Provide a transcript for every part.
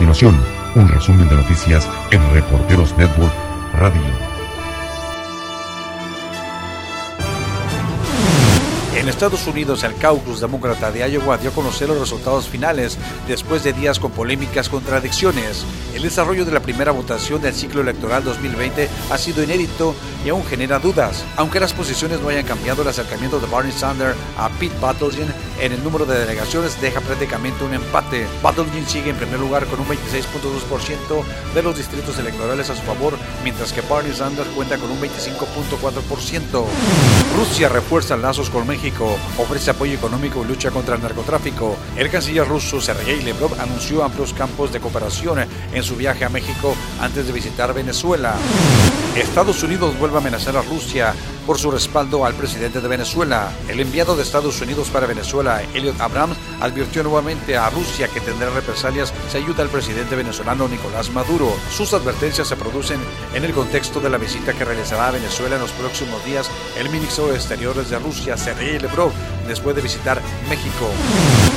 continuación, un resumen de noticias en Reporteros Network Radio. En Estados Unidos, el caucus demócrata de Iowa dio a conocer los resultados finales después de días con polémicas contradicciones. El desarrollo de la primera votación del ciclo electoral 2020 ha sido inédito y aún genera dudas. Aunque las posiciones no hayan cambiado, el acercamiento de Barney Sanders a Pete Buttigieg en el número de delegaciones deja prácticamente un empate. Buttigieg sigue en primer lugar con un 26.2% de los distritos electorales a su favor, mientras que Barney Sanders cuenta con un 25.4%. Rusia refuerza lazos con México ofrece apoyo económico y lucha contra el narcotráfico. El canciller ruso Sergei Lavrov anunció amplios campos de cooperación en su viaje a México antes de visitar Venezuela. Estados Unidos vuelve a amenazar a Rusia por su respaldo al presidente de Venezuela. El enviado de Estados Unidos para Venezuela, Elliot Abrams, advirtió nuevamente a Rusia que tendrá represalias si ayuda al presidente venezolano Nicolás Maduro. Sus advertencias se producen en el contexto de la visita que realizará a Venezuela en los próximos días el ministro de Exteriores de Rusia, Sergei Lavrov, después de visitar México.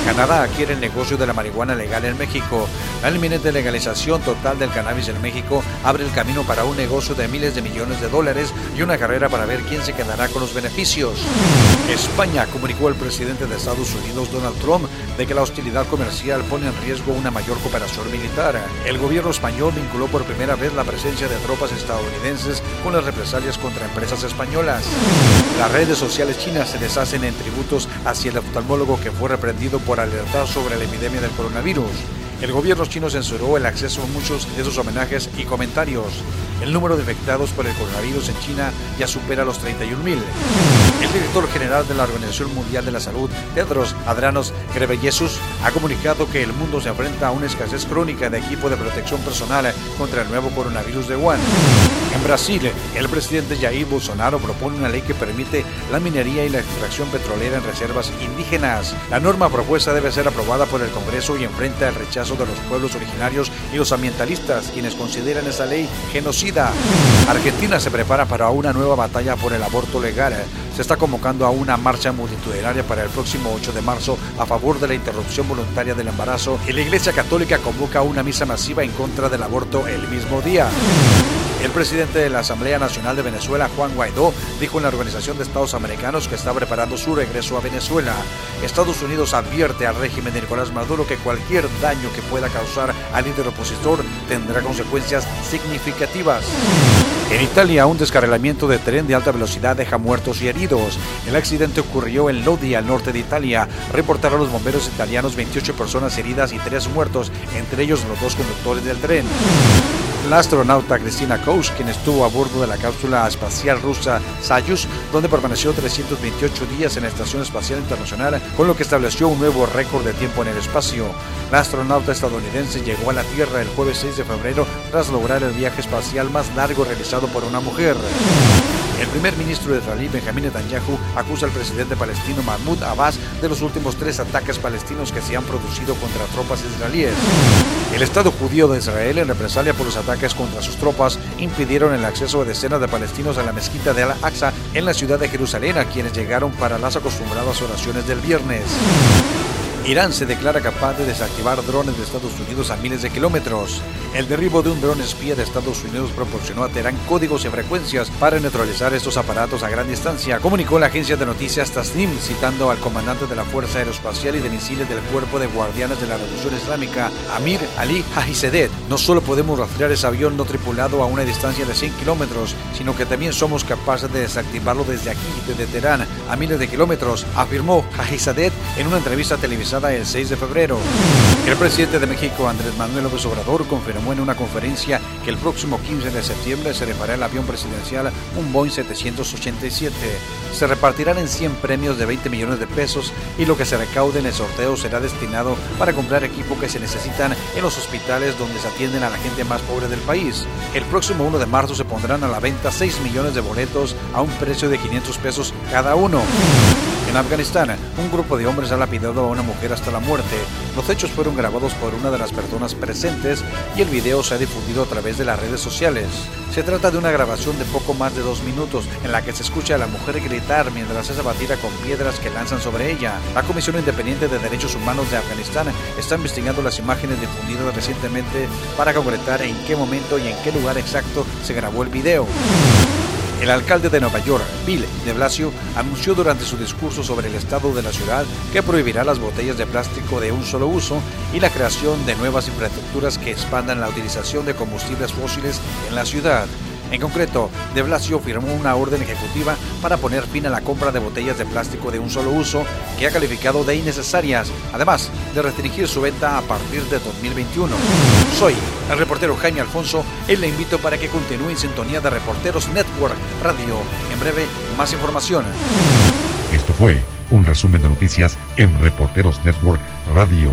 Canadá quiere el negocio de la marihuana legal en México. La inminente legalización total del cannabis en México abre el camino para un negocio de miles de millones de dólares y una carrera para ver quién se quedará con los beneficios. España comunicó al presidente de Estados Unidos, Donald Trump, de que la hostilidad comercial pone en riesgo una mayor cooperación militar. El gobierno español vinculó por primera vez la presencia de tropas estadounidenses con las represalias contra empresas españolas. Las redes sociales chinas se deshacen en tributos hacia el oftalmólogo que fue reprendido por alertar sobre la epidemia del coronavirus. El gobierno chino censuró el acceso a muchos de sus homenajes y comentarios. El número de infectados por el coronavirus en China ya supera los 31.000. El director general de la Organización Mundial de la Salud, Tedros Adhanom Ghebreyesus, ha comunicado que el mundo se enfrenta a una escasez crónica de equipo de protección personal contra el nuevo coronavirus de Wuhan. En Brasil, el presidente Jair Bolsonaro propone una ley que permite la minería y la extracción petrolera en reservas indígenas. La norma propuesta debe ser aprobada por el Congreso y enfrenta el rechazo de los pueblos originarios y los ambientalistas, quienes consideran esa ley genocida. Argentina se prepara para una nueva batalla por el aborto legal. Se está convocando a una marcha multitudinaria para el próximo 8 de marzo a favor de la interrupción voluntaria del embarazo y la Iglesia Católica convoca una misa masiva en contra del aborto el mismo día. El presidente de la Asamblea Nacional de Venezuela, Juan Guaidó, dijo en la Organización de Estados Americanos que está preparando su regreso a Venezuela. Estados Unidos advierte al régimen de Nicolás Maduro que cualquier daño que pueda causar al líder opositor tendrá consecuencias significativas. En Italia, un descarrilamiento de tren de alta velocidad deja muertos y heridos. El accidente ocurrió en Lodi, al norte de Italia. Reportaron los bomberos italianos 28 personas heridas y 3 muertos, entre ellos los dos conductores del tren. La astronauta Cristina Kouch, quien estuvo a bordo de la cápsula espacial rusa Soyuz, donde permaneció 328 días en la Estación Espacial Internacional, con lo que estableció un nuevo récord de tiempo en el espacio. La astronauta estadounidense llegó a la Tierra el jueves 6 de febrero tras lograr el viaje espacial más largo realizado por una mujer. El primer ministro de israelí, Benjamín Netanyahu, acusa al presidente palestino Mahmoud Abbas de los últimos tres ataques palestinos que se han producido contra tropas israelíes. El Estado judío de Israel, en represalia por los ataques contra sus tropas, impidieron el acceso de decenas de palestinos a la mezquita de Al-Aqsa en la ciudad de Jerusalén, a quienes llegaron para las acostumbradas oraciones del viernes. Irán se declara capaz de desactivar drones de Estados Unidos a miles de kilómetros. El derribo de un dron espía de Estados Unidos proporcionó a Teherán códigos y frecuencias para neutralizar estos aparatos a gran distancia, comunicó la agencia de noticias Tasnim, citando al comandante de la Fuerza Aeroespacial y de Misiles del Cuerpo de Guardianes de la Revolución Islámica, Amir Ali Hajisedet. No solo podemos rastrear ese avión no tripulado a una distancia de 100 kilómetros, sino que también somos capaces de desactivarlo desde aquí, desde Teherán, a miles de kilómetros, afirmó Hajisadet en una entrevista televisada el 6 de febrero. El presidente de México, Andrés Manuel López Obrador, confirmó en una conferencia que el próximo 15 de septiembre se reparará el avión presidencial, un Boeing 787. Se repartirán en 100 premios de 20 millones de pesos y lo que se recaude en el sorteo será destinado para comprar equipo que se necesitan en los hospitales donde se atienden a la gente más pobre del país. El próximo 1 de marzo se pondrán a la venta 6 millones de boletos a un precio de 500 pesos cada uno. En Afganistán, un grupo de hombres ha lapidado a una mujer hasta la muerte. Los hechos fueron grabados por una de las personas presentes y el video se ha difundido a través de las redes sociales. Se trata de una grabación de poco más de dos minutos en la que se escucha a la mujer gritar mientras es abatida con piedras que lanzan sobre ella. La Comisión Independiente de Derechos Humanos de Afganistán está investigando las imágenes difundidas recientemente para concretar en qué momento y en qué lugar exacto se grabó el video. El alcalde de Nueva York, Bill de Blasio, anunció durante su discurso sobre el estado de la ciudad que prohibirá las botellas de plástico de un solo uso y la creación de nuevas infraestructuras que expandan la utilización de combustibles fósiles en la ciudad. En concreto, de Blasio firmó una orden ejecutiva para poner fin a la compra de botellas de plástico de un solo uso que ha calificado de innecesarias, además de restringir su venta a partir de 2021. Soy el reportero Jaime Alfonso y le invito para que continúe en sintonía de Reporteros Network Radio. En breve, más información. Esto fue un resumen de noticias en Reporteros Network Radio.